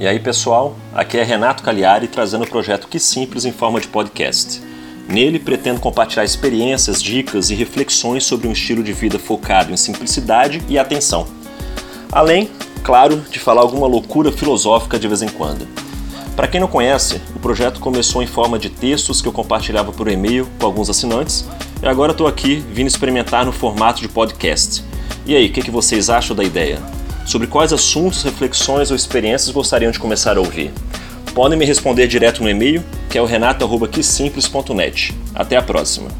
E aí pessoal, aqui é Renato Cagliari trazendo o projeto Que Simples em forma de podcast. Nele pretendo compartilhar experiências, dicas e reflexões sobre um estilo de vida focado em simplicidade e atenção. Além, claro, de falar alguma loucura filosófica de vez em quando. Para quem não conhece, o projeto começou em forma de textos que eu compartilhava por e-mail com alguns assinantes e agora estou aqui vindo experimentar no formato de podcast. E aí, o que, que vocês acham da ideia? Sobre quais assuntos, reflexões ou experiências gostariam de começar a ouvir? Podem me responder direto no e-mail, que é o renato.quesimples.net. Até a próxima!